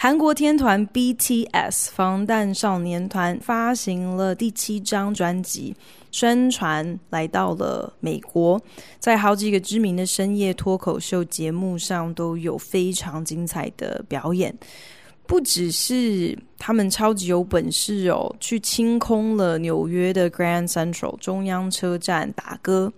韩国天团 BTS 防弹少年团发行了第七张专辑，宣传来到了美国，在好几个知名的深夜脱口秀节目上都有非常精彩的表演。不只是他们超级有本事哦，去清空了纽约的 Grand Central 中央车站打歌。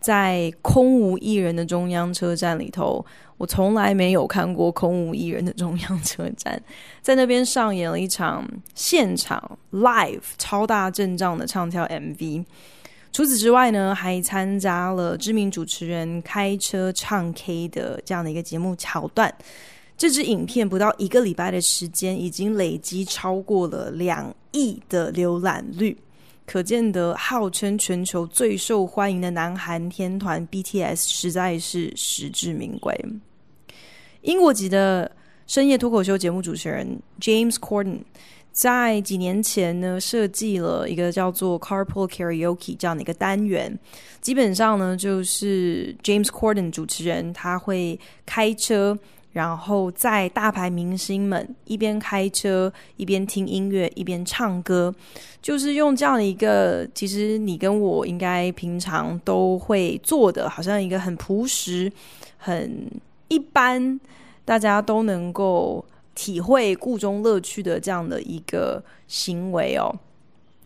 在空无一人的中央车站里头，我从来没有看过空无一人的中央车站，在那边上演了一场现场 live 超大阵仗的唱跳 MV。除此之外呢，还参加了知名主持人开车唱 K 的这样的一个节目桥段。这支影片不到一个礼拜的时间，已经累积超过了两亿的浏览率。可见得号称全球最受欢迎的南韩天团 BTS 实在是实至名归。英国籍的深夜脱口秀节目主持人 James Corden 在几年前呢，设计了一个叫做 Carpool Karaoke 这样的一个单元，基本上呢就是 James Corden 主持人他会开车。然后在大牌明星们一边开车一边听音乐一边唱歌，就是用这样的一个，其实你跟我应该平常都会做的，好像一个很朴实、很一般，大家都能够体会故中乐趣的这样的一个行为哦。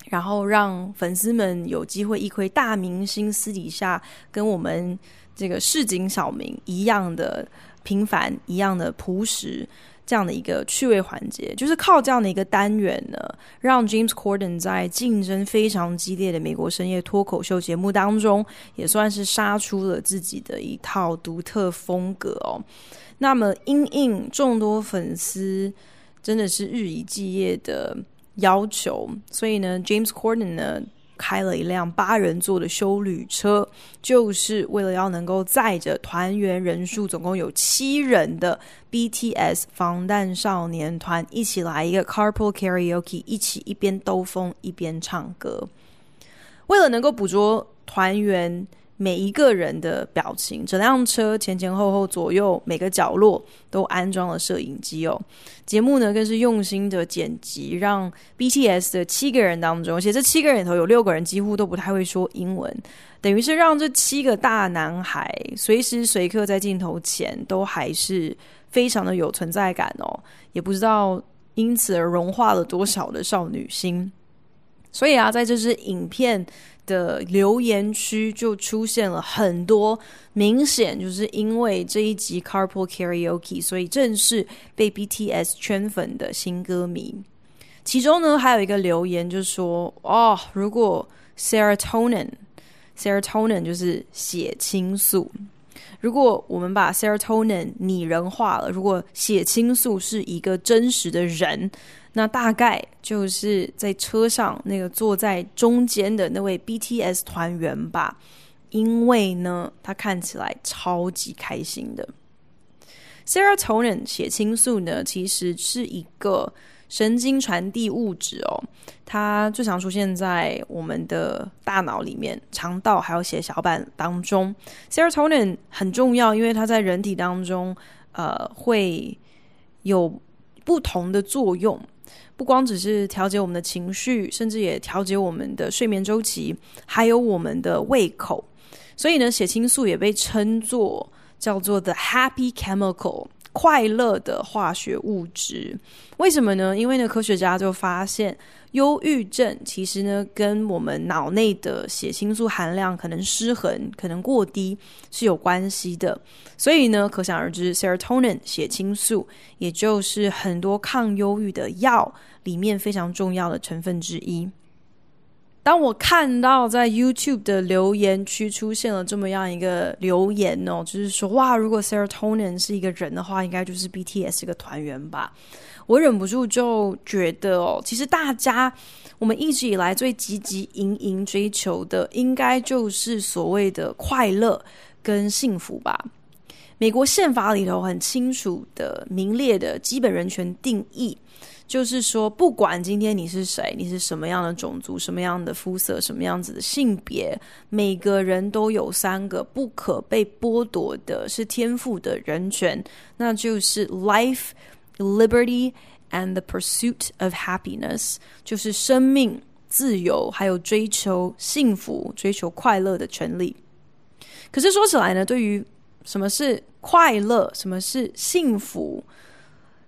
然后让粉丝们有机会一窥大明星私底下跟我们这个市井小民一样的。平凡一样的朴实，这样的一个趣味环节，就是靠这样的一个单元呢，让 James Corden 在竞争非常激烈的美国深夜脱口秀节目当中，也算是杀出了自己的一套独特风格哦。那么，因应众多粉丝真的是日以继夜的要求，所以呢，James Corden 呢。开了一辆八人座的修旅车，就是为了要能够载着团员人数总共有七人的 BTS 防弹少年团一起来一个 Carpool Karaoke，一起一边兜风一边唱歌。为了能够捕捉团员。每一个人的表情，整辆车前前后后左右每个角落都安装了摄影机哦。节目呢更是用心的剪辑，让 BTS 的七个人当中，而且这七个人里头有六个人几乎都不太会说英文，等于是让这七个大男孩随时随刻在镜头前都还是非常的有存在感哦。也不知道因此而融化了多少的少女心。所以啊，在这支影片的留言区就出现了很多明显就是因为这一集 Carpool Karaoke，所以正式被 BTS 圈粉的新歌迷。其中呢，还有一个留言就说：“哦，如果 Serotonin，Serotonin 就是血清素，如果我们把 Serotonin 拟人化了，如果血清素是一个真实的人。”那大概就是在车上那个坐在中间的那位 BTS 团员吧，因为呢，他看起来超级开心的。Serotonin 血清素呢，其实是一个神经传递物质哦，它最常出现在我们的大脑里面、肠道还有血小板当中。Serotonin 很重要，因为它在人体当中，呃，会有不同的作用。不光只是调节我们的情绪，甚至也调节我们的睡眠周期，还有我们的胃口。所以呢，血清素也被称作叫做 the happy chemical，快乐的化学物质。为什么呢？因为呢，科学家就发现。忧郁症其实呢，跟我们脑内的血清素含量可能失衡、可能过低是有关系的。所以呢，可想而知，serotonin 血清素，也就是很多抗忧郁的药里面非常重要的成分之一。当我看到在 YouTube 的留言区出现了这么样一个留言哦，就是说哇，如果 Serotonin 是一个人的话，应该就是 BTS 这个团员吧。我忍不住就觉得哦，其实大家我们一直以来最积极营营追求的，应该就是所谓的快乐跟幸福吧。美国宪法里头很清楚的明列的基本人权定义。就是说，不管今天你是谁，你是什么样的种族、什么样的肤色、什么样子的性别，每个人都有三个不可被剥夺的，是天赋的人权，那就是 life, liberty, and the pursuit of happiness，就是生命、自由，还有追求幸福、追求快乐的权利。可是说起来呢，对于什么是快乐，什么是幸福？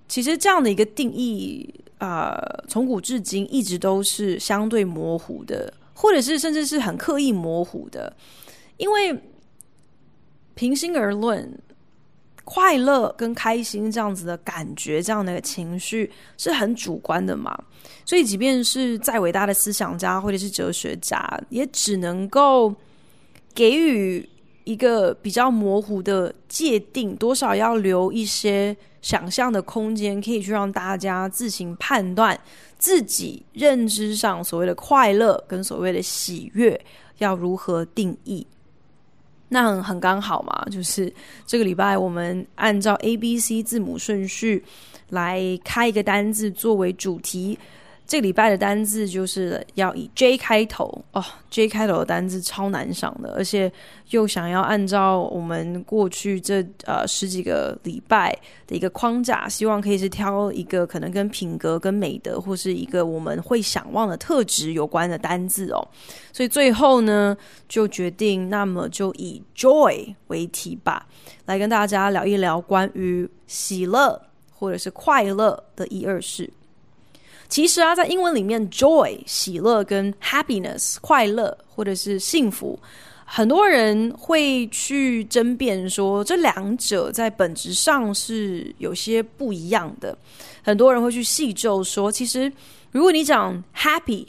其实这样的一个定义啊，呃，从古至今一直都是相对模糊的，或者是甚至是很刻意模糊的。因为平心而论，快乐跟开心这样子的感觉，这样的情绪是很主观的嘛。所以，即便是再伟大的思想家或者是哲学家，也只能够给予一个比较模糊的界定，多少要留一些。想象的空间可以去让大家自行判断自己认知上所谓的快乐跟所谓的喜悦要如何定义。那很很刚好嘛，就是这个礼拜我们按照 A B C 字母顺序来开一个单字作为主题。这个礼拜的单字就是要以 J 开头哦，J 开头的单字超难想的，而且又想要按照我们过去这呃十几个礼拜的一个框架，希望可以是挑一个可能跟品格、跟美德或是一个我们会想望的特质有关的单字哦。所以最后呢，就决定那么就以 Joy 为题吧，来跟大家聊一聊关于喜乐或者是快乐的一二事。其实啊，在英文里面，joy 喜乐跟 happiness 快乐或者是幸福，很多人会去争辩说这两者在本质上是有些不一样的。很多人会去细究说，其实如果你讲 happy，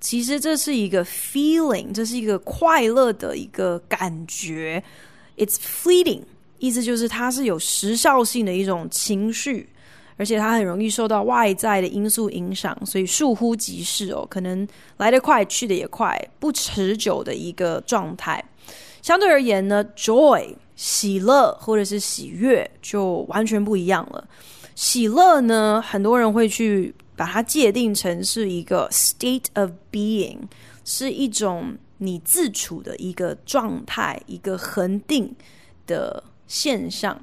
其实这是一个 feeling，这是一个快乐的一个感觉，it's fleeting，意思就是它是有时效性的一种情绪。而且它很容易受到外在的因素影响，所以倏忽即逝哦，可能来得快，去得也快，不持久的一个状态。相对而言呢，joy 喜乐或者是喜悦就完全不一样了。喜乐呢，很多人会去把它界定成是一个 state of being，是一种你自处的一个状态，一个恒定的现象。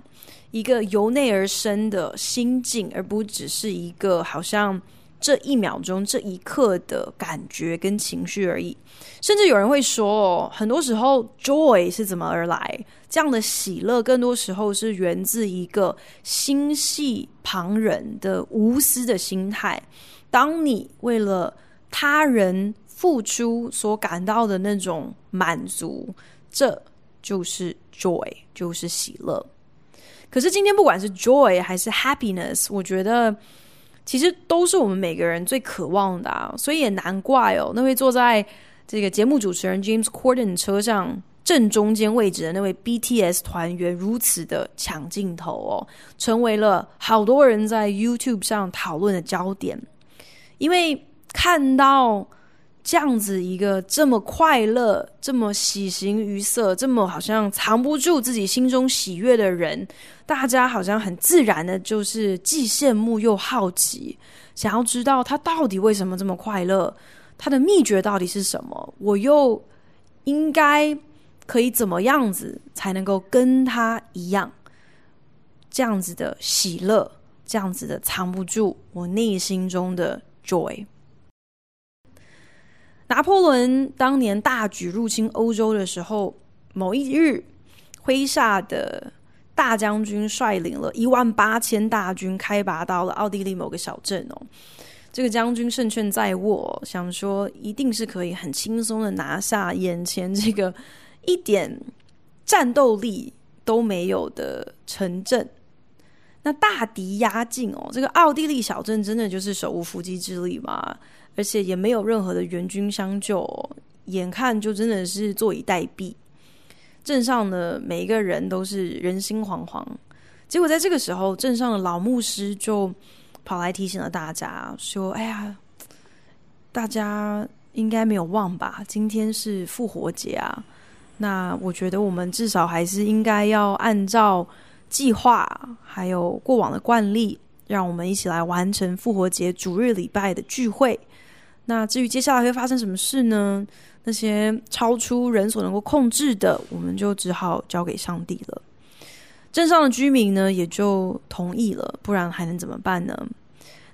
一个由内而生的心境，而不只是一个好像这一秒钟、这一刻的感觉跟情绪而已。甚至有人会说，哦，很多时候 joy 是怎么而来？这样的喜乐，更多时候是源自一个心系旁人的无私的心态。当你为了他人付出所感到的那种满足，这就是 joy，就是喜乐。可是今天不管是 joy 还是 happiness，我觉得其实都是我们每个人最渴望的啊，所以也难怪哦，那位坐在这个节目主持人 James Corden 车上正中间位置的那位 BTS 团员如此的抢镜头哦，成为了好多人在 YouTube 上讨论的焦点，因为看到。这样子一个这么快乐、这么喜形于色、这么好像藏不住自己心中喜悦的人，大家好像很自然的，就是既羡慕又好奇，想要知道他到底为什么这么快乐，他的秘诀到底是什么？我又应该可以怎么样子才能够跟他一样，这样子的喜乐，这样子的藏不住我内心中的 joy。拿破仑当年大举入侵欧洲的时候，某一日，麾下的大将军率领了一万八千大军开拔到了奥地利某个小镇哦。这个将军胜券在握，想说一定是可以很轻松的拿下眼前这个一点战斗力都没有的城镇。那大敌压境哦，这个奥地利小镇真的就是手无缚鸡之力嘛，而且也没有任何的援军相救哦，眼看就真的是坐以待毙。镇上的每一个人都是人心惶惶，结果在这个时候，镇上的老牧师就跑来提醒了大家，说：“哎呀，大家应该没有忘吧？今天是复活节啊！那我觉得我们至少还是应该要按照计划，还有过往的惯例，让我们一起来完成复活节主日礼拜的聚会。那至于接下来会发生什么事呢？”那些超出人所能够控制的，我们就只好交给上帝了。镇上的居民呢，也就同意了，不然还能怎么办呢？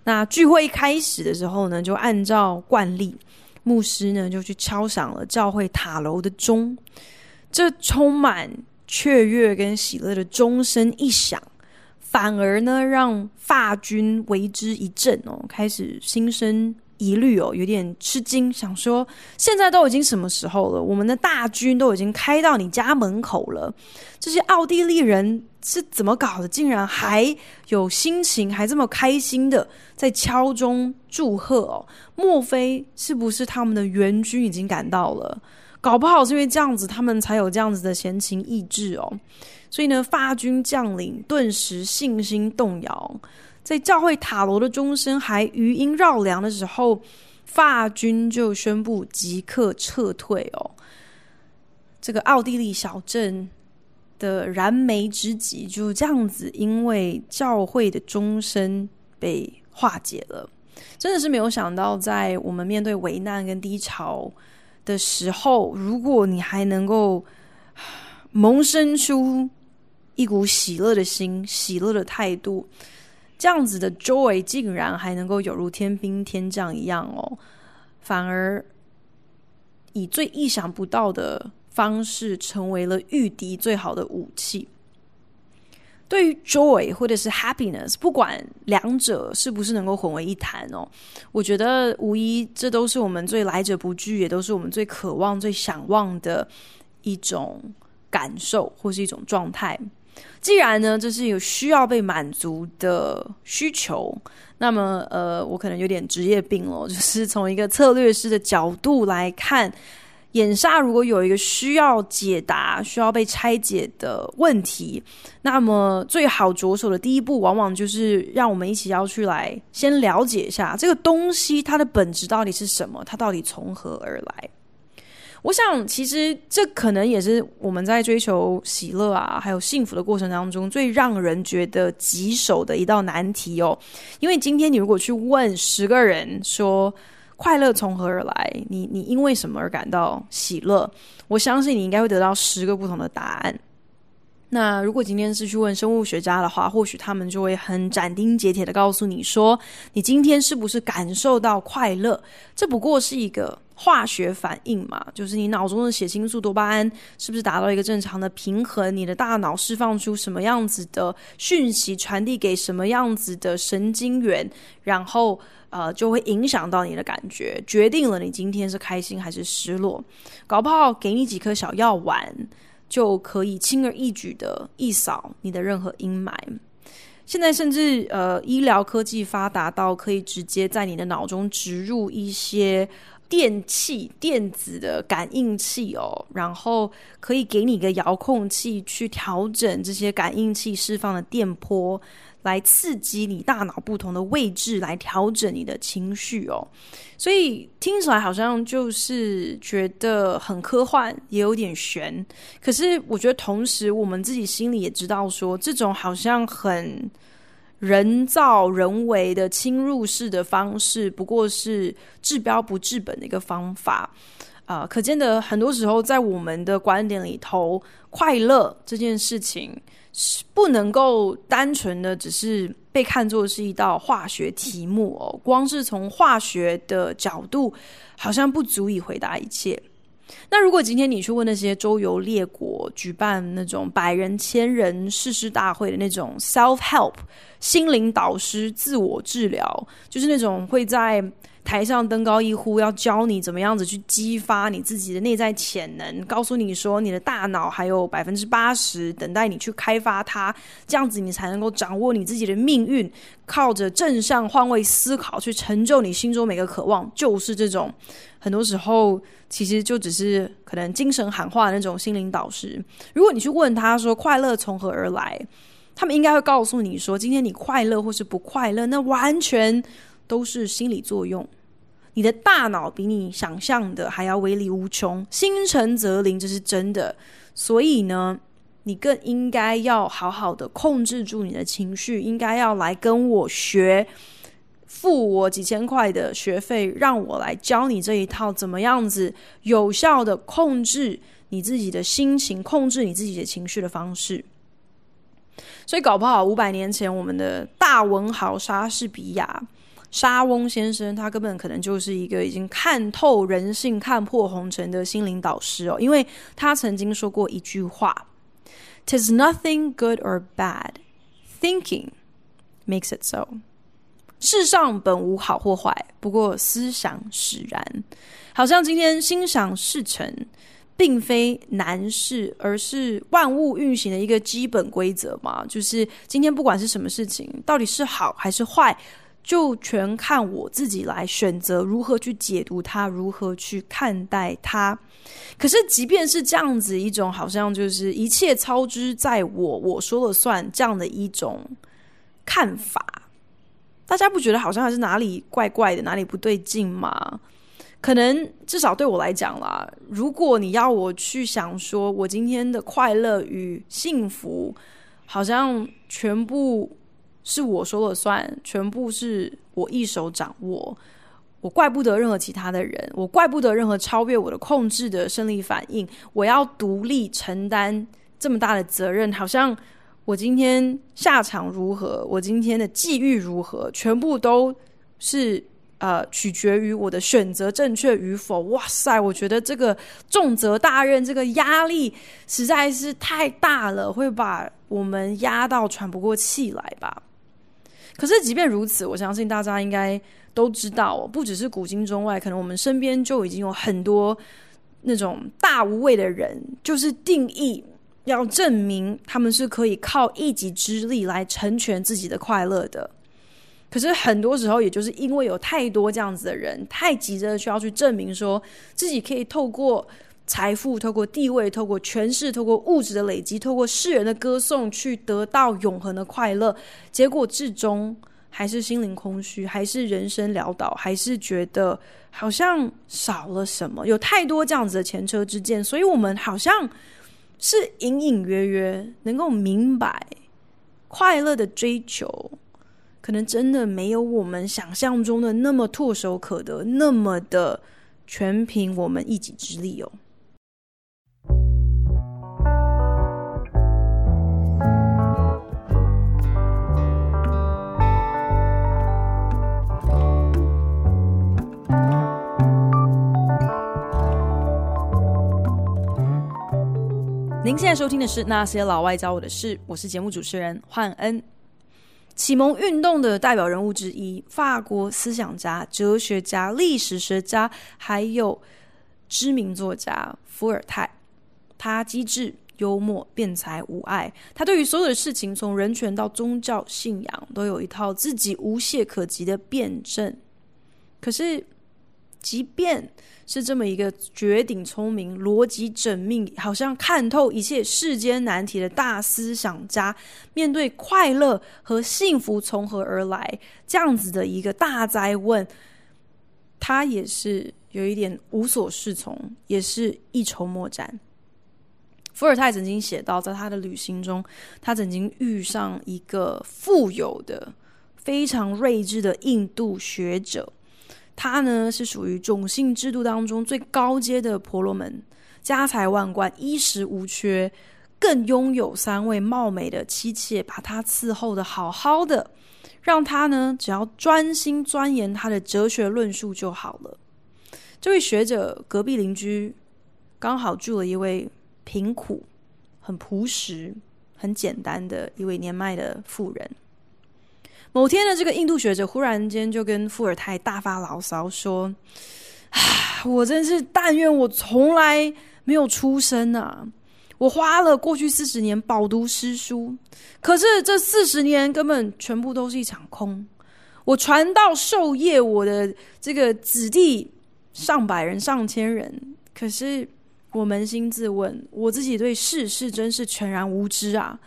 那聚会一开始的时候呢，就按照惯例，牧师呢就去敲响了教会塔楼的钟。这充满雀跃跟喜乐的钟声一响，反而呢让法军为之一振哦，开始心生。疑虑哦，有点吃惊，想说现在都已经什么时候了？我们的大军都已经开到你家门口了，这些奥地利人是怎么搞的？竟然还有心情，还这么开心的在敲钟祝贺哦？莫非是不是他们的援军已经赶到了？搞不好是因为这样子，他们才有这样子的闲情逸致哦。所以呢，法军将领顿时信心动摇。在教会塔楼的钟声还余音绕梁的时候，法军就宣布即刻撤退哦。这个奥地利小镇的燃眉之急就这样子，因为教会的钟声被化解了。真的是没有想到，在我们面对危难跟低潮的时候，如果你还能够萌生出一股喜乐的心、喜乐的态度。这样子的 joy 竟然还能够有如天兵天将一样哦，反而以最意想不到的方式成为了御敌最好的武器。对于 joy 或者是 happiness，不管两者是不是能够混为一谈哦，我觉得无疑这都是我们最来者不拒，也都是我们最渴望、最想望的一种感受或是一种状态。既然呢，这是有需要被满足的需求，那么呃，我可能有点职业病了，就是从一个策略师的角度来看，眼下如果有一个需要解答、需要被拆解的问题，那么最好着手的第一步，往往就是让我们一起要去来先了解一下这个东西它的本质到底是什么，它到底从何而来。我想，其实这可能也是我们在追求喜乐啊，还有幸福的过程当中，最让人觉得棘手的一道难题哦。因为今天你如果去问十个人说快乐从何而来，你你因为什么而感到喜乐，我相信你应该会得到十个不同的答案。那如果今天是去问生物学家的话，或许他们就会很斩钉截铁的告诉你说，你今天是不是感受到快乐？这不过是一个。化学反应嘛，就是你脑中的血清素、多巴胺是不是达到一个正常的平衡？你的大脑释放出什么样子的讯息，传递给什么样子的神经元，然后呃，就会影响到你的感觉，决定了你今天是开心还是失落。搞不好给你几颗小药丸，就可以轻而易举的一扫你的任何阴霾。现在甚至呃，医疗科技发达到可以直接在你的脑中植入一些。电器、电子的感应器哦，然后可以给你一个遥控器去调整这些感应器释放的电波，来刺激你大脑不同的位置，来调整你的情绪哦。所以听起来好像就是觉得很科幻，也有点玄。可是我觉得同时，我们自己心里也知道说，这种好像很。人造人为的侵入式的方式，不过是治标不治本的一个方法啊、可见的很多时候，在我们的观点里头，快乐这件事情是不能够单纯的只是被看作是一道化学题目哦。光是从化学的角度，好像不足以回答一切。那如果今天你去问那些周游列国、举办那种百人、千人誓师大会的那种 self help 心灵导师、自我治疗，就是那种会在台上登高一呼，要教你怎么样子去激发你自己的内在潜能，告诉你说你的大脑还有百分之八十等待你去开发它，这样子你才能够掌握你自己的命运，靠着正向换位思考去成就你心中每个渴望，就是这种。很多时候其实就只是可能精神喊话的那种心灵导师。如果你去问他说快乐从何而来，他们应该会告诉你说，今天你快乐或是不快乐，那完全都是心理作用。你的大脑比你想象的还要威力无穷，心诚则灵，这是真的。所以呢，你更应该要好好的控制住你的情绪，应该要来跟我学。付我几千块的学费，让我来教你这一套怎么样子有效的控制你自己的心情，控制你自己的情绪的方式。所以搞不好五百年前，我们的大文豪莎士比亚、莎翁先生，他根本可能就是一个已经看透人性、看破红尘的心灵导师哦，因为他曾经说过一句话：“'Tis nothing good or bad, thinking makes it so。”世上本无好或坏，不过思想使然。好像今天心想事成，并非难事，而是万物运行的一个基本规则嘛。就是今天不管是什么事情，到底是好还是坏，就全看我自己来选择如何去解读它，如何去看待它。可是，即便是这样子一种，好像就是一切操之在我，我说了算这样的一种看法。大家不觉得好像还是哪里怪怪的，哪里不对劲吗？可能至少对我来讲啦，如果你要我去想说，我今天的快乐与幸福，好像全部是我说了算，全部是我一手掌握，我怪不得任何其他的人，我怪不得任何超越我的控制的生理反应，我要独立承担这么大的责任，好像。我今天下场如何？我今天的际遇如何？全部都是呃取决于我的选择正确与否。哇塞，我觉得这个重责大任，这个压力实在是太大了，会把我们压到喘不过气来吧。可是即便如此，我相信大家应该都知道，不只是古今中外，可能我们身边就已经有很多那种大无畏的人，就是定义。要证明他们是可以靠一己之力来成全自己的快乐的，可是很多时候，也就是因为有太多这样子的人，太急着需要去证明说自己可以透过财富、透过地位、透过权势、透过物质的累积、透过世人的歌颂去得到永恒的快乐，结果至终还是心灵空虚，还是人生潦倒，还是觉得好像少了什么。有太多这样子的前车之鉴，所以我们好像。是隐隐约约能够明白，快乐的追求，可能真的没有我们想象中的那么唾手可得，那么的全凭我们一己之力哦。您现在收听的是《那些老外教我的事》，我是节目主持人焕恩。启蒙运动的代表人物之一，法国思想家、哲学家、历史学家，还有知名作家伏尔泰。他机智、幽默、辩才、无碍。他对于所有的事情，从人权到宗教信仰，都有一套自己无懈可击的辩证。可是，即便是这么一个绝顶聪明、逻辑缜密，好像看透一切世间难题的大思想家，面对快乐和幸福从何而来这样子的一个大哉问，他也是有一点无所适从，也是一筹莫展。伏尔泰曾经写到，在他的旅行中，他曾经遇上一个富有的、非常睿智的印度学者。他呢是属于种姓制度当中最高阶的婆罗门，家财万贯，衣食无缺，更拥有三位貌美的妻妾，把他伺候的好好的，让他呢只要专心钻研他的哲学论述就好了。这位学者隔壁邻居刚好住了一位贫苦、很朴实、很简单的一位年迈的妇人。某天呢，这个印度学者忽然间就跟伏尔泰大发牢骚说：“啊，我真是但愿我从来没有出生啊！我花了过去四十年饱读诗书，可是这四十年根本全部都是一场空。我传道授业，我的这个子弟上百人、上千人，可是我扪心自问，我自己对世事真是全然无知啊！”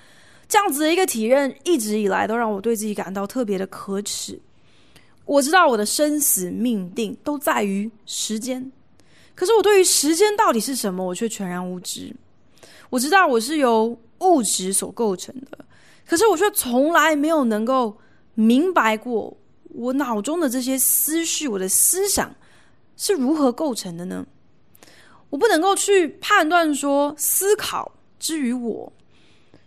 这样子的一个体认，一直以来都让我对自己感到特别的可耻。我知道我的生死命定都在于时间，可是我对于时间到底是什么，我却全然无知。我知道我是由物质所构成的，可是我却从来没有能够明白过我脑中的这些思绪，我的思想是如何构成的呢？我不能够去判断说，思考之于我。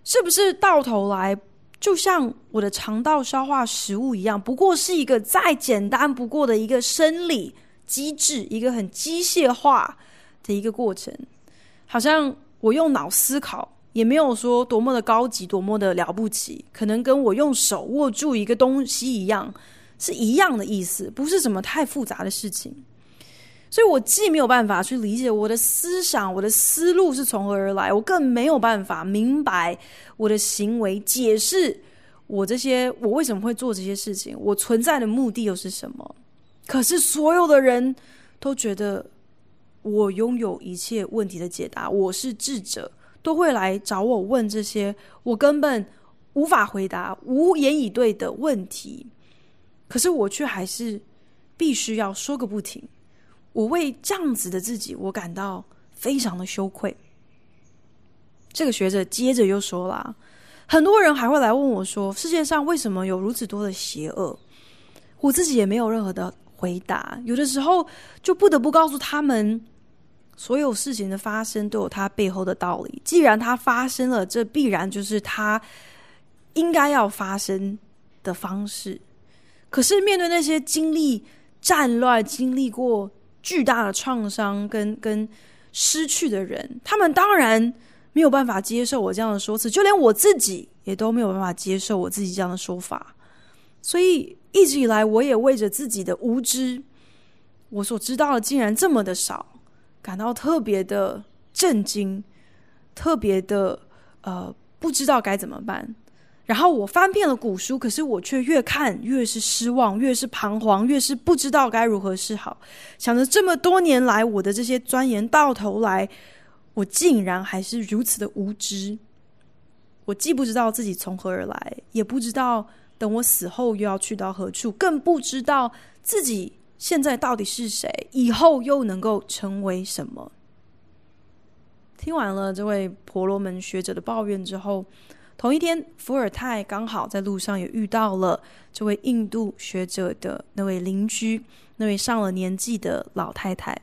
是不是到头来就像我的肠道消化食物一样，不过是一个再简单不过的一个生理机制，一个很机械化的一个过程。好像我用脑思考，也没有说多么的高级，多么的了不起，可能跟我用手握住一个东西一样，是一样的意思，不是什么太复杂的事情。所以我既没有办法去理解我的思想，我的思路是从何而来，我更没有办法明白我的行为，解释我这些，我为什么会做这些事情，我存在的目的又是什么？可是所有的人都觉得我拥有一切问题的解答，我是智者，都会来找我问这些我根本无法回答、无言以对的问题，可是我却还是必须要说个不停。我为这样子的自己，我感到非常的羞愧。这个学者接着又说了，很多人还会来问我说，世界上为什么有如此多的邪恶？我自己也没有任何的回答。有的时候就不得不告诉他们，所有事情的发生都有它背后的道理。既然它发生了，这必然就是它应该要发生的方式。可是面对那些经历战乱、经历过巨大的创伤跟跟失去的人，他们当然没有办法接受我这样的说辞，就连我自己也都没有办法接受我自己这样的说法。所以一直以来，我也为着自己的无知，我所知道的竟然这么的少，感到特别的震惊，特别的呃不知道该怎么办。然后我翻遍了古书，可是我却越看越是失望，越是彷徨，越是不知道该如何是好。想着这么多年来我的这些钻研，到头来我竟然还是如此的无知。我既不知道自己从何而来，也不知道等我死后又要去到何处，更不知道自己现在到底是谁，以后又能够成为什么。听完了这位婆罗门学者的抱怨之后，同一天，伏尔泰刚好在路上也遇到了这位印度学者的那位邻居，那位上了年纪的老太太。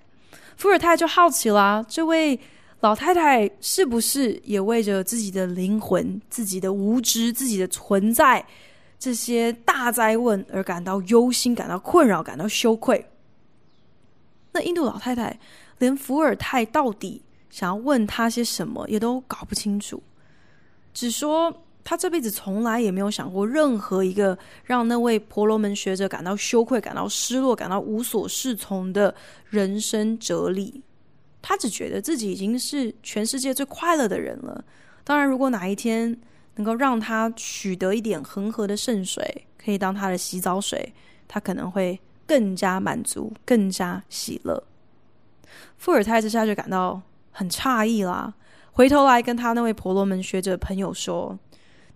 伏尔泰就好奇啦，这位老太太是不是也为着自己的灵魂、自己的无知、自己的存在这些大哉问而感到忧心、感到困扰、感到羞愧？那印度老太太连伏尔泰到底想要问他些什么也都搞不清楚。只说他这辈子从来也没有想过任何一个让那位婆罗门学者感到羞愧、感到失落、感到无所适从的人生哲理。他只觉得自己已经是全世界最快乐的人了。当然，如果哪一天能够让他取得一点恒河的圣水，可以当他的洗澡水，他可能会更加满足、更加喜乐。伏尔泰这下就感到很诧异啦。回头来跟他那位婆罗门学者朋友说：“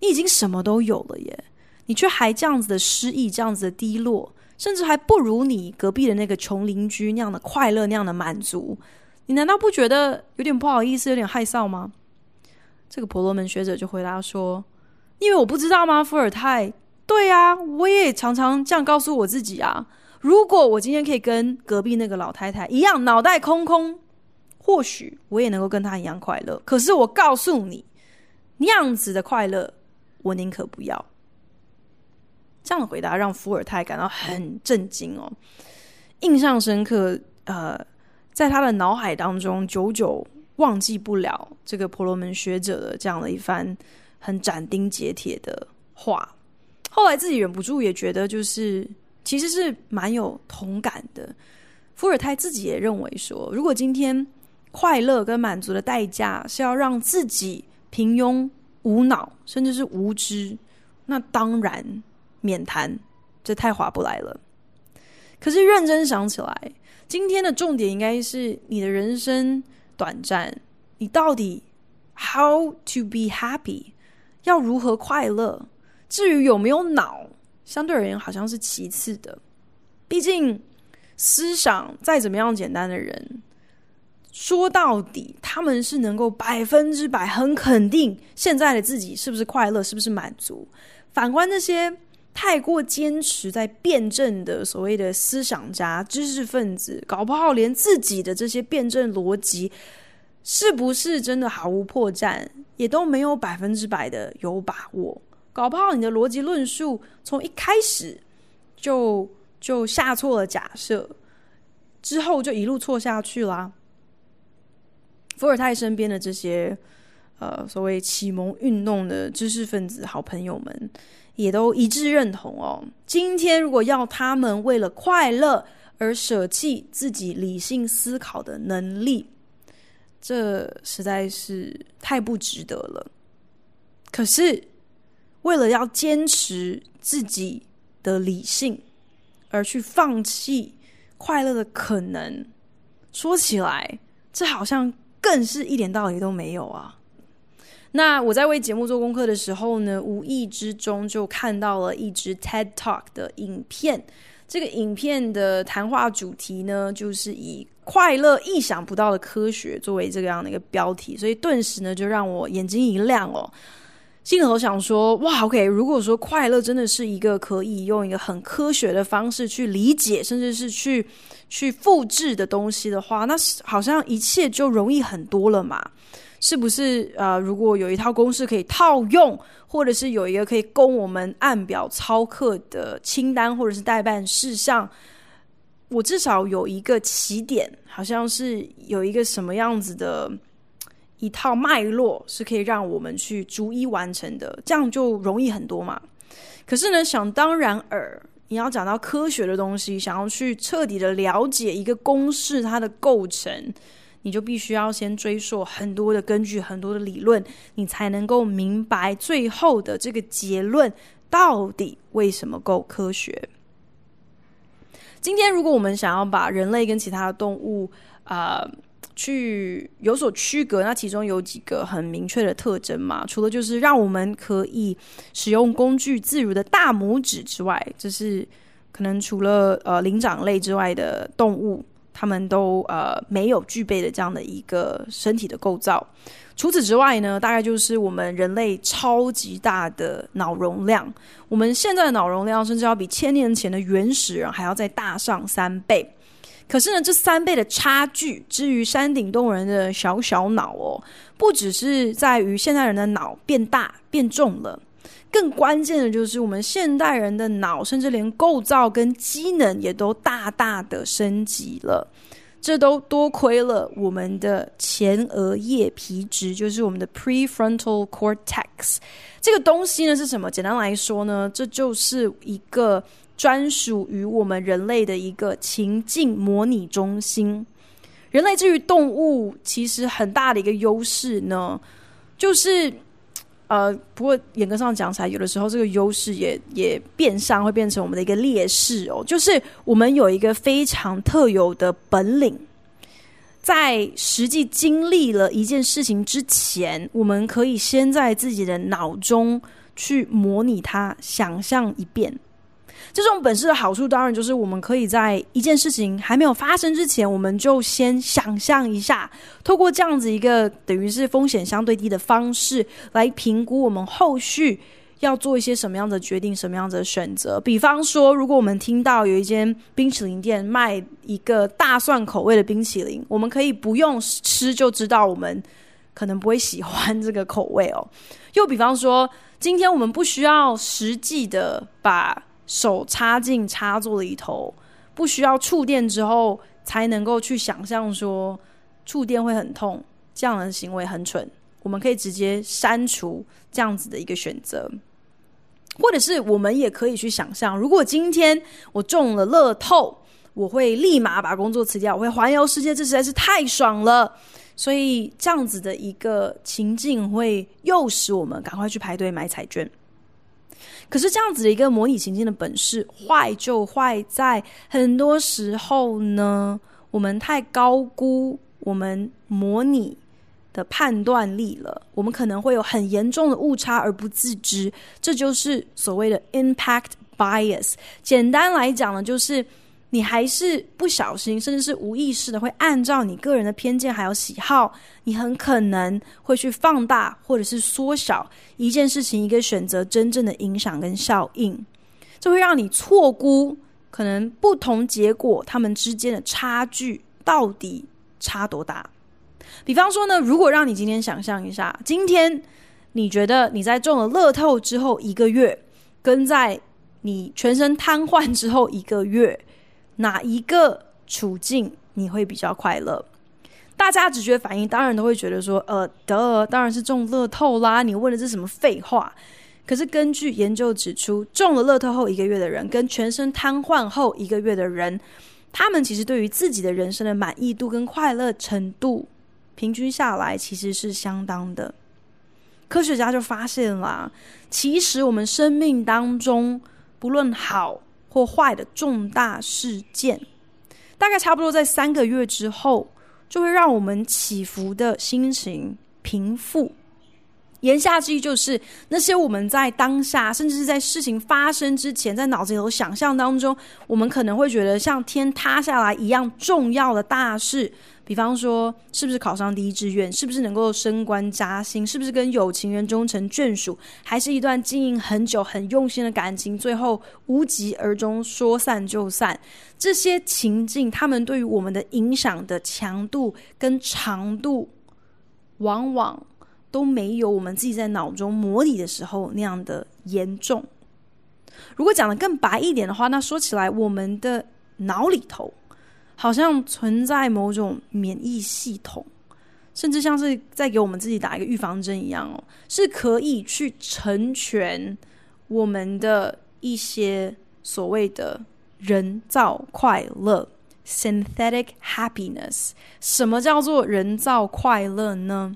你已经什么都有了耶，你却还这样子的失意，这样子的低落，甚至还不如你隔壁的那个穷邻居那样的快乐，那样的满足。你难道不觉得有点不好意思，有点害臊吗？”这个婆罗门学者就回答说：“因为我不知道吗，伏尔泰？对呀，我也常常这样告诉我自己啊。如果我今天可以跟隔壁那个老太太一样，脑袋空空。”或许我也能够跟他一样快乐，可是我告诉你，那样子的快乐，我宁可不要。这样的回答让伏尔泰感到很震惊哦，印象深刻。呃，在他的脑海当中，久久忘记不了这个婆罗门学者的这样的一番很斩钉截铁的话。后来自己忍不住也觉得，就是其实是蛮有同感的。伏尔泰自己也认为说，如果今天快乐跟满足的代价是要让自己平庸无脑，甚至是无知，那当然免谈，这太划不来了。可是认真想起来，今天的重点应该是你的人生短暂，你到底 how to be happy，要如何快乐？至于有没有脑，相对而言好像是其次的。毕竟思想再怎么样简单的人，说到底，他们是能够百分之百很肯定现在的自己是不是快乐，是不是满足。反观那些太过坚持在辩证的所谓的思想家、知识分子，搞不好连自己的这些辩证逻辑是不是真的毫无破绽，也都没有百分之百的有把握。搞不好你的逻辑论述从一开始就就下错了假设，之后就一路错下去啦。伏尔泰身边的这些呃所谓启蒙运动的知识分子好朋友们，也都一致认同哦。今天如果要他们为了快乐而舍弃自己理性思考的能力，这实在是太不值得了。可是，为了要坚持自己的理性，而去放弃快乐的可能，说起来，这好像更是一点道理都没有啊。那我在为节目做功课的时候呢，无意之中就看到了一支 TED Talk 的影片。这个影片的谈话主题呢，就是以“快乐意想不到的科学”作为这个样的一个标题，所以顿时呢，就让我眼睛一亮哦。心里头想说，哇，OK，如果说快乐真的是一个可以用一个很科学的方式去理解，甚至是去去复制的东西的话，那好像一切就容易很多了嘛？是不是？呃，如果有一套公式可以套用，或者是有一个可以供我们按表操课的清单，或者是待办事项，我至少有一个起点，好像是有一个什么样子的。一套脉络是可以让我们去逐一完成的，这样就容易很多嘛。可是呢，想当然尔，你要讲到科学的东西，想要去彻底的了解一个公式它的构成，你就必须要先追溯很多的根据、很多的理论，你才能够明白最后的这个结论到底为什么够科学。今天，如果我们想要把人类跟其他的动物啊，去有所区隔，那其中有几个很明确的特征嘛？除了就是让我们可以使用工具自如的大拇指之外，这是可能除了呃灵长类之外的动物，他们都呃没有具备的这样的一个身体的构造。除此之外呢，大概就是我们人类超级大的脑容量。我们现在的脑容量甚至要比千年前的原始人还要再大上三倍。可是呢，这三倍的差距，之于山顶洞人的小小脑哦，不只是在于现代人的脑变大变重了，更关键的就是我们现代人的脑，甚至连构造跟机能也都大大的升级了。这都多亏了我们的前额叶皮质，就是我们的 prefrontal cortex。这个东西呢是什么？简单来说呢，这就是一个。专属于我们人类的一个情境模拟中心。人类至于动物，其实很大的一个优势呢，就是呃，不过严格上讲起来，有的时候这个优势也也变相会变成我们的一个劣势哦。就是我们有一个非常特有的本领，在实际经历了一件事情之前，我们可以先在自己的脑中去模拟它，想象一遍。这种本事的好处，当然就是我们可以在一件事情还没有发生之前，我们就先想象一下，透过这样子一个等于是风险相对低的方式来评估我们后续要做一些什么样的决定、什么样的选择。比方说，如果我们听到有一间冰淇淋店卖一个大蒜口味的冰淇淋，我们可以不用吃就知道我们可能不会喜欢这个口味哦。又比方说，今天我们不需要实际的把手插进插座里头，不需要触电之后才能够去想象说触电会很痛，这样的行为很蠢。我们可以直接删除这样子的一个选择。或者是我们也可以去想象，如果今天我中了乐透，我会立马把工作辞掉，我会环游世界，这实在是太爽了。所以这样子的一个情境会诱使我们赶快去排队买彩券。可是这样子的一个模拟情境的本事坏就坏在很多时候呢，我们太高估我们模拟的判断力了，我们可能会有很严重的误差而不自知，这就是所谓的 impact bias。简单来讲呢，就是。你还是不小心，甚至是无意识的，会按照你个人的偏见还有喜好，你很可能会去放大或者是缩小一件事情一个选择真正的影响跟效应，这会让你错估可能不同结果他们之间的差距到底差多大。比方说呢，如果让你今天想象一下，今天你觉得你在中了乐透之后一个月，跟在你全身瘫痪之后一个月。哪一个处境你会比较快乐？大家直觉反应当然都会觉得说，呃，得，当然是中乐透啦！你问的是什么废话？可是根据研究指出，中了乐透后一个月的人，跟全身瘫痪后一个月的人，他们其实对于自己的人生的满意度跟快乐程度，平均下来其实是相当的。科学家就发现啦，其实我们生命当中不论好。或坏的重大事件，大概差不多在三个月之后，就会让我们起伏的心情平复。言下之意就是，那些我们在当下，甚至是在事情发生之前，在脑子里头想象当中，我们可能会觉得像天塌下来一样重要的大事。比方说，是不是考上第一志愿？是不是能够升官加薪？是不是跟有情人终成眷属？还是一段经营很久、很用心的感情，最后无疾而终，说散就散？这些情境，他们对于我们的影响的强度跟长度，往往都没有我们自己在脑中模拟的时候那样的严重。如果讲的更白一点的话，那说起来，我们的脑里头。好像存在某种免疫系统，甚至像是在给我们自己打一个预防针一样哦，是可以去成全我们的一些所谓的人造快乐 （synthetic happiness）。什么叫做人造快乐呢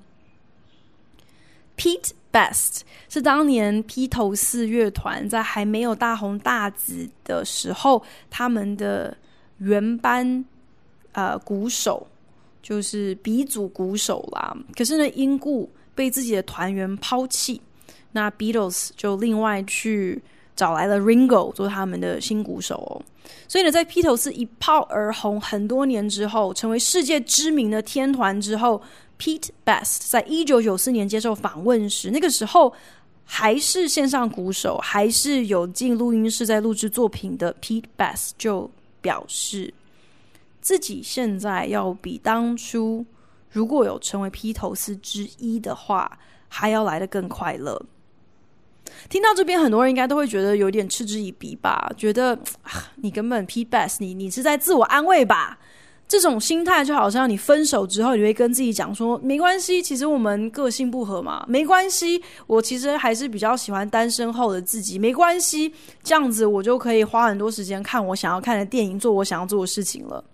？Pete Best 是当年披头四乐团在还没有大红大紫的时候，他们的。原班呃鼓手就是鼻祖鼓手啦，可是呢，因故被自己的团员抛弃，那 Beatles 就另外去找来了 Ringo 做他们的新鼓手哦。所以呢，在披头士一炮而红很多年之后，成为世界知名的天团之后，Pete Best 在一九九四年接受访问时，那个时候还是线上鼓手，还是有进录音室在录制作品的 Pete Best 就。表示自己现在要比当初如果有成为披头士之一的话，还要来得更快乐。听到这边，很多人应该都会觉得有点嗤之以鼻吧？觉得，你根本 P Best，你你是在自我安慰吧？这种心态就好像你分手之后，你会跟自己讲说：“没关系，其实我们个性不合嘛，没关系，我其实还是比较喜欢单身后的自己，没关系，这样子我就可以花很多时间看我想要看的电影，做我想要做的事情了。”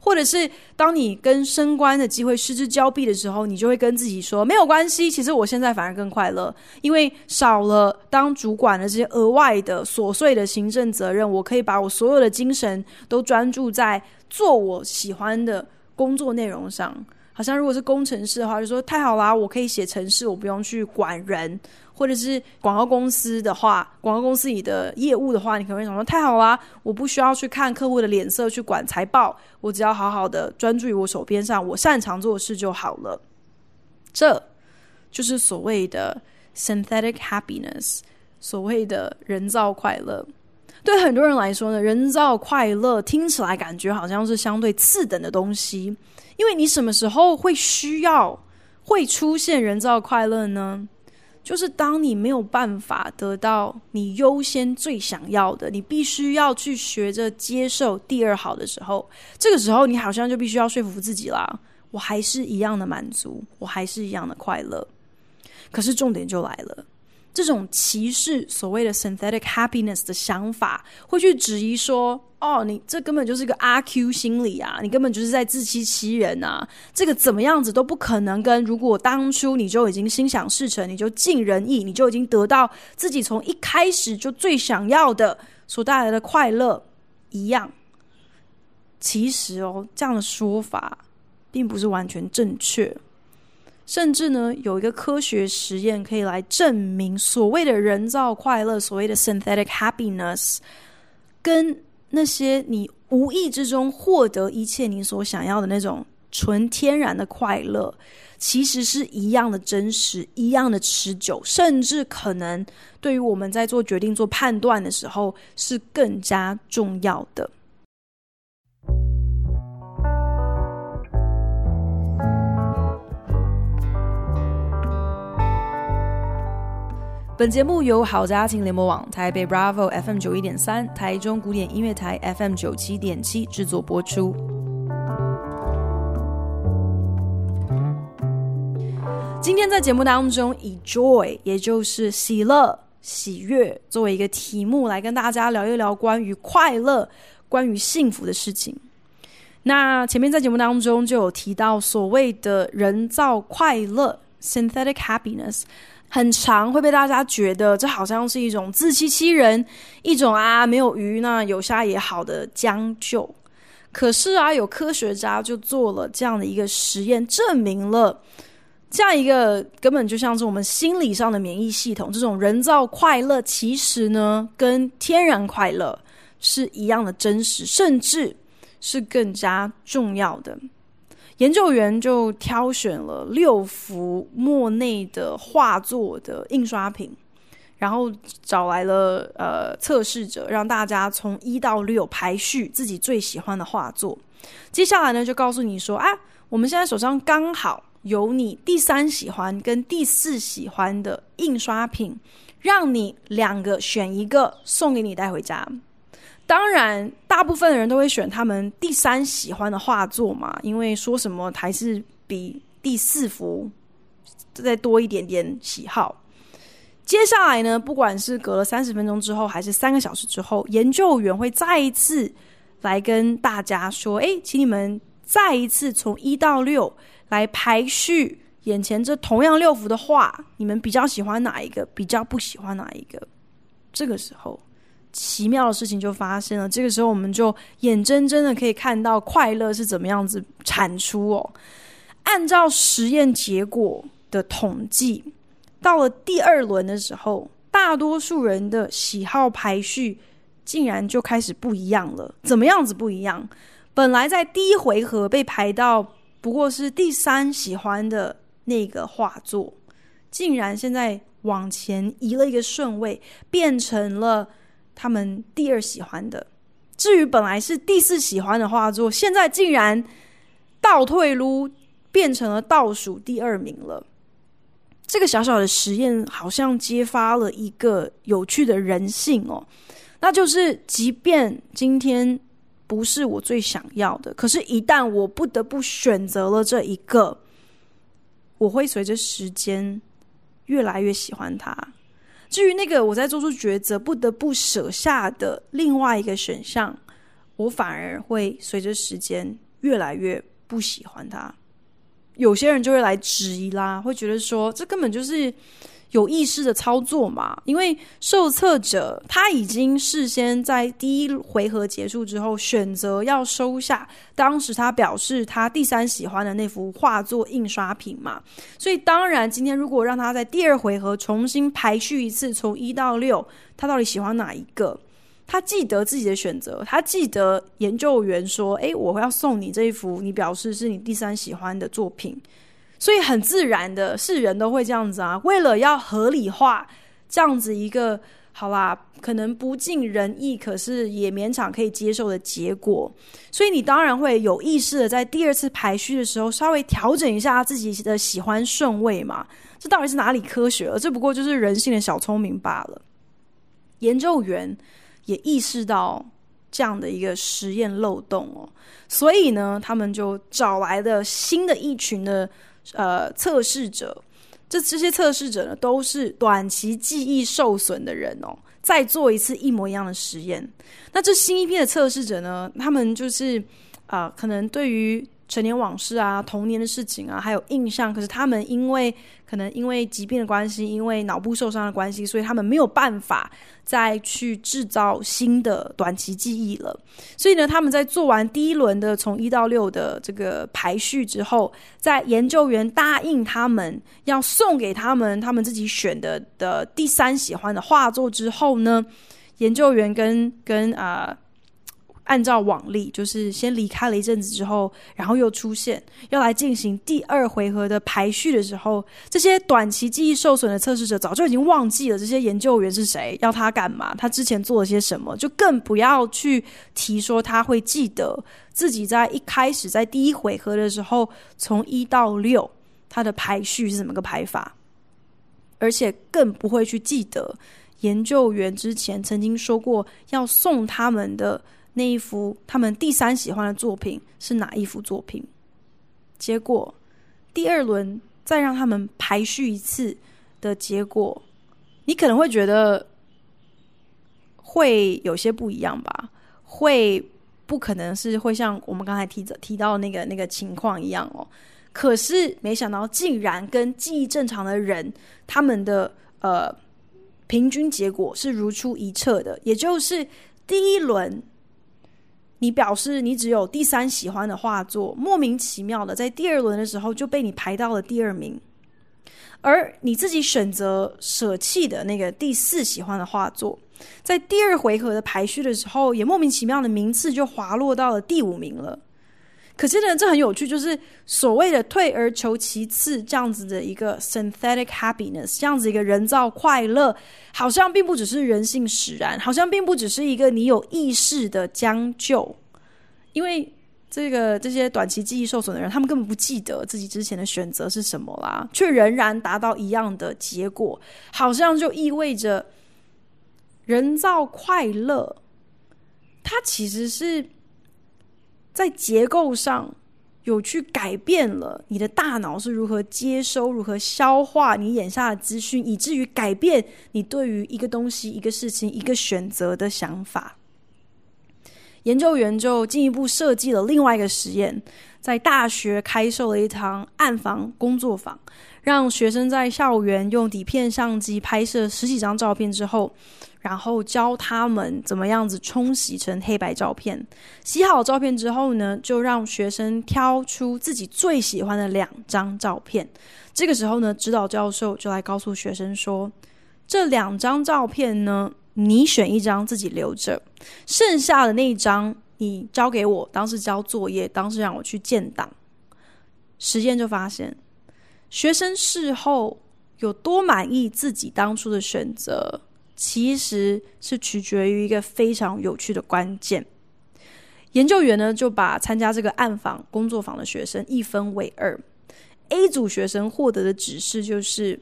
或者是当你跟升官的机会失之交臂的时候，你就会跟自己说：“没有关系，其实我现在反而更快乐，因为少了当主管的这些额外的琐碎的行政责任，我可以把我所有的精神都专注在。”做我喜欢的工作内容上，好像如果是工程师的话，就说太好啦，我可以写程式，我不用去管人；或者是广告公司的话，广告公司里的业务的话，你可能会想说太好啦，我不需要去看客户的脸色去管财报，我只要好好的专注于我手边上我擅长做的事就好了。这就是所谓的 synthetic happiness，所谓的人造快乐。对很多人来说呢，人造快乐听起来感觉好像是相对次等的东西，因为你什么时候会需要会出现人造快乐呢？就是当你没有办法得到你优先最想要的，你必须要去学着接受第二好的时候，这个时候你好像就必须要说服自己啦，我还是一样的满足，我还是一样的快乐。可是重点就来了。这种歧视所谓的 synthetic happiness 的想法，会去质疑说：“哦，你这根本就是个阿 Q 心理啊，你根本就是在自欺欺人啊！这个怎么样子都不可能跟如果当初你就已经心想事成，你就尽人意，你就已经得到自己从一开始就最想要的所带来的快乐一样。”其实哦，这样的说法并不是完全正确。甚至呢，有一个科学实验可以来证明，所谓的人造快乐，所谓的 synthetic happiness，跟那些你无意之中获得一切你所想要的那种纯天然的快乐，其实是一样的真实，一样的持久，甚至可能对于我们在做决定、做判断的时候，是更加重要的。本节目由好家庭联播网、台北 Bravo FM 九一点三、台中古典音乐台 FM 九七点七制作播出。今天在节目当中，以 Joy，也就是喜乐、喜悦，作为一个题目来跟大家聊一聊关于快乐、关于幸福的事情。那前面在节目当中就有提到所谓的人造快乐 （synthetic happiness）。很常会被大家觉得这好像是一种自欺欺人，一种啊没有鱼那有虾也好的将就。可是啊，有科学家就做了这样的一个实验，证明了这样一个根本就像是我们心理上的免疫系统，这种人造快乐其实呢跟天然快乐是一样的真实，甚至是更加重要的。研究员就挑选了六幅莫内的画作的印刷品，然后找来了呃测试者，让大家从一到六排序自己最喜欢的画作。接下来呢，就告诉你说啊，我们现在手上刚好有你第三喜欢跟第四喜欢的印刷品，让你两个选一个送给你带回家。当然，大部分的人都会选他们第三喜欢的画作嘛，因为说什么还是比第四幅再多一点点喜好。接下来呢，不管是隔了三十分钟之后，还是三个小时之后，研究员会再一次来跟大家说：“诶，请你们再一次从一到六来排序眼前这同样六幅的画，你们比较喜欢哪一个？比较不喜欢哪一个？”这个时候。奇妙的事情就发生了。这个时候，我们就眼睁睁的可以看到快乐是怎么样子产出哦。按照实验结果的统计，到了第二轮的时候，大多数人的喜好排序竟然就开始不一样了。怎么样子不一样？本来在第一回合被排到不过是第三喜欢的那个画作，竟然现在往前移了一个顺位，变成了。他们第二喜欢的，至于本来是第四喜欢的画作，现在竟然倒退噜，变成了倒数第二名了。这个小小的实验好像揭发了一个有趣的人性哦，那就是，即便今天不是我最想要的，可是，一旦我不得不选择了这一个，我会随着时间越来越喜欢它。至于那个我在做出抉择不得不舍下的另外一个选项，我反而会随着时间越来越不喜欢它。有些人就会来质疑啦，会觉得说这根本就是。有意识的操作嘛？因为受测者他已经事先在第一回合结束之后选择要收下当时他表示他第三喜欢的那幅画作印刷品嘛，所以当然今天如果让他在第二回合重新排序一次，从一到六，他到底喜欢哪一个？他记得自己的选择，他记得研究员说：“诶，我要送你这一幅，你表示是你第三喜欢的作品。”所以很自然的，是人都会这样子啊。为了要合理化这样子一个好啦，可能不尽人意，可是也勉强可以接受的结果，所以你当然会有意识的在第二次排序的时候稍微调整一下自己的喜欢顺位嘛。这到底是哪里科学了？这不过就是人性的小聪明罢了。研究员也意识到这样的一个实验漏洞哦，所以呢，他们就找来了新的一群的。呃，测试者这这些测试者呢，都是短期记忆受损的人哦。再做一次一模一样的实验。那这新一批的测试者呢，他们就是啊、可能对于。成年往事啊，童年的事情啊，还有印象。可是他们因为可能因为疾病的关系，因为脑部受伤的关系，所以他们没有办法再去制造新的短期记忆了。所以呢，他们在做完第一轮的从一到六的这个排序之后，在研究员答应他们要送给他们他们自己选的的第三喜欢的画作之后呢，研究员跟跟啊。按照往例，就是先离开了一阵子之后，然后又出现，要来进行第二回合的排序的时候，这些短期记忆受损的测试者早就已经忘记了这些研究员是谁，要他干嘛，他之前做了些什么，就更不要去提说他会记得自己在一开始在第一回合的时候，从一到六他的排序是怎么个排法，而且更不会去记得研究员之前曾经说过要送他们的。那一幅他们第三喜欢的作品是哪一幅作品？结果第二轮再让他们排序一次的结果，你可能会觉得会有些不一样吧？会不可能是会像我们刚才提着提到那个那个情况一样哦。可是没想到竟然跟记忆正常的人他们的呃平均结果是如出一辙的，也就是第一轮。你表示你只有第三喜欢的画作，莫名其妙的在第二轮的时候就被你排到了第二名，而你自己选择舍弃的那个第四喜欢的画作，在第二回合的排序的时候，也莫名其妙的名次就滑落到了第五名了。可是呢，这很有趣，就是所谓的退而求其次这样子的一个 synthetic happiness，这样子一个人造快乐，好像并不只是人性使然，好像并不只是一个你有意识的将就，因为这个这些短期记忆受损的人，他们根本不记得自己之前的选择是什么啦，却仍然达到一样的结果，好像就意味着人造快乐，它其实是。在结构上有去改变了你的大脑是如何接收、如何消化你眼下的资讯，以至于改变你对于一个东西、一个事情、一个选择的想法。研究员就进一步设计了另外一个实验，在大学开设了一堂暗房工作坊，让学生在校园用底片相机拍摄十几张照片之后。然后教他们怎么样子冲洗成黑白照片。洗好照片之后呢，就让学生挑出自己最喜欢的两张照片。这个时候呢，指导教授就来告诉学生说：“这两张照片呢，你选一张自己留着，剩下的那一张你交给我，当时交作业，当时让我去建档。”实验就发现，学生事后有多满意自己当初的选择。其实是取决于一个非常有趣的关键。研究员呢，就把参加这个暗访工作坊的学生一分为二。A 组学生获得的指示就是：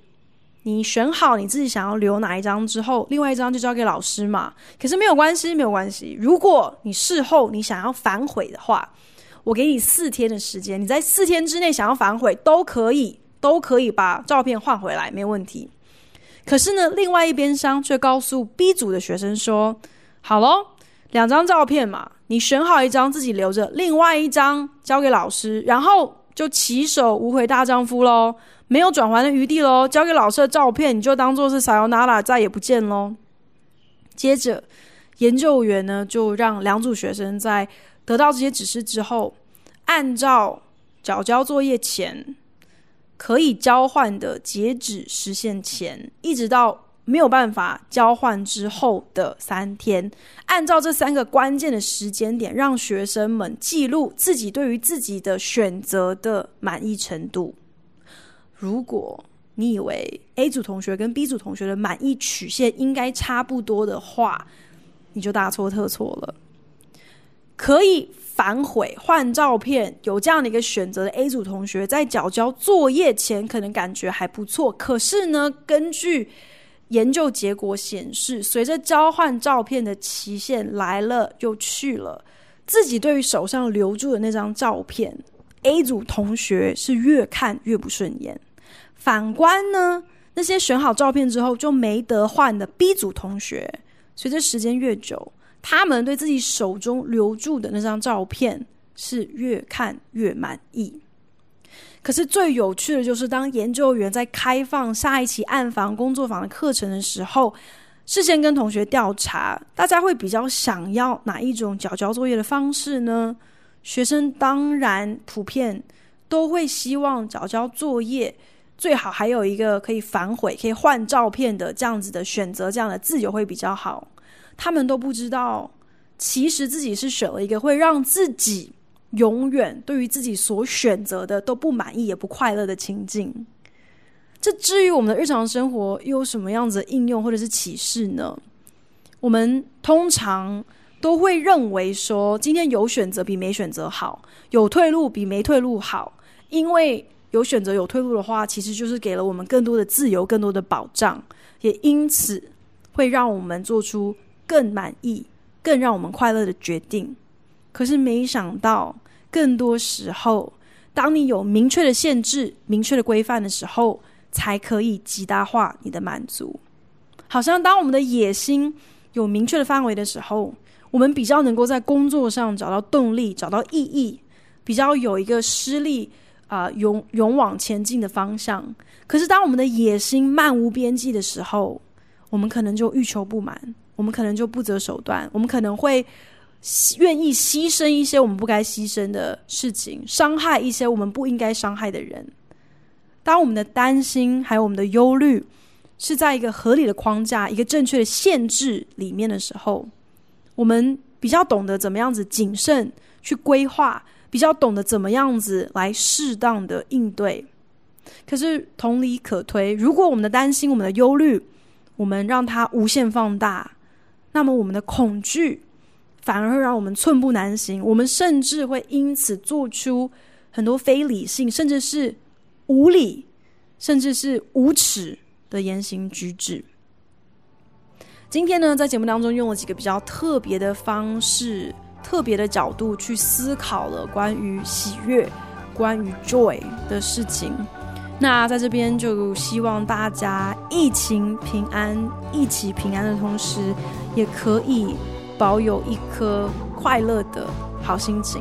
你选好你自己想要留哪一张之后，另外一张就交给老师嘛。可是没有关系，没有关系。如果你事后你想要反悔的话，我给你四天的时间，你在四天之内想要反悔都可以，都可以把照片换回来，没问题。可是呢，另外一边厢却告诉 B 组的学生说：“好喽，两张照片嘛，你选好一张自己留着，另外一张交给老师，然后就起手无回大丈夫喽，没有转圜的余地喽。交给老师的照片，你就当做是 sayonara，再也不见喽。”接着，研究员呢就让两组学生在得到这些指示之后，按照缴交作业前。可以交换的截止时限前，一直到没有办法交换之后的三天，按照这三个关键的时间点，让学生们记录自己对于自己的选择的满意程度。如果你以为 A 组同学跟 B 组同学的满意曲线应该差不多的话，你就大错特错了。可以。反悔换照片，有这样的一个选择的 A 组同学，在缴交作业前可能感觉还不错。可是呢，根据研究结果显示，随着交换照片的期限来了又去了，自己对于手上留住的那张照片，A 组同学是越看越不顺眼。反观呢，那些选好照片之后就没得换的 B 组同学，随着时间越久，他们对自己手中留住的那张照片是越看越满意。可是最有趣的就是，当研究员在开放下一期暗房工作坊的课程的时候，事先跟同学调查，大家会比较想要哪一种缴交作业的方式呢？学生当然普遍都会希望缴交作业。最好还有一个可以反悔、可以换照片的这样子的选择，这样的自由会比较好。他们都不知道，其实自己是选了一个会让自己永远对于自己所选择的都不满意、也不快乐的情境。这至于我们的日常生活又有什么样子的应用或者是启示呢？我们通常都会认为说，今天有选择比没选择好，有退路比没退路好，因为。有选择有退路的话，其实就是给了我们更多的自由、更多的保障，也因此会让我们做出更满意、更让我们快乐的决定。可是没想到，更多时候，当你有明确的限制、明确的规范的时候，才可以极大化你的满足。好像当我们的野心有明确的范围的时候，我们比较能够在工作上找到动力、找到意义，比较有一个施力。啊、勇勇往前进的方向。可是，当我们的野心漫无边际的时候，我们可能就欲求不满，我们可能就不择手段，我们可能会愿意牺牲一些我们不该牺牲的事情，伤害一些我们不应该伤害的人。当我们的担心还有我们的忧虑是在一个合理的框架、一个正确的限制里面的时候，我们比较懂得怎么样子谨慎去规划。比较懂得怎么样子来适当的应对，可是同理可推，如果我们的担心、我们的忧虑，我们让它无限放大，那么我们的恐惧反而会让我们寸步难行，我们甚至会因此做出很多非理性，甚至是无理，甚至是无耻的言行举止。今天呢，在节目当中用了几个比较特别的方式。特别的角度去思考了关于喜悦、关于 joy 的事情。那在这边就希望大家疫情平安，一起平安的同时，也可以保有一颗快乐的好心情。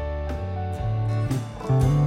Bye.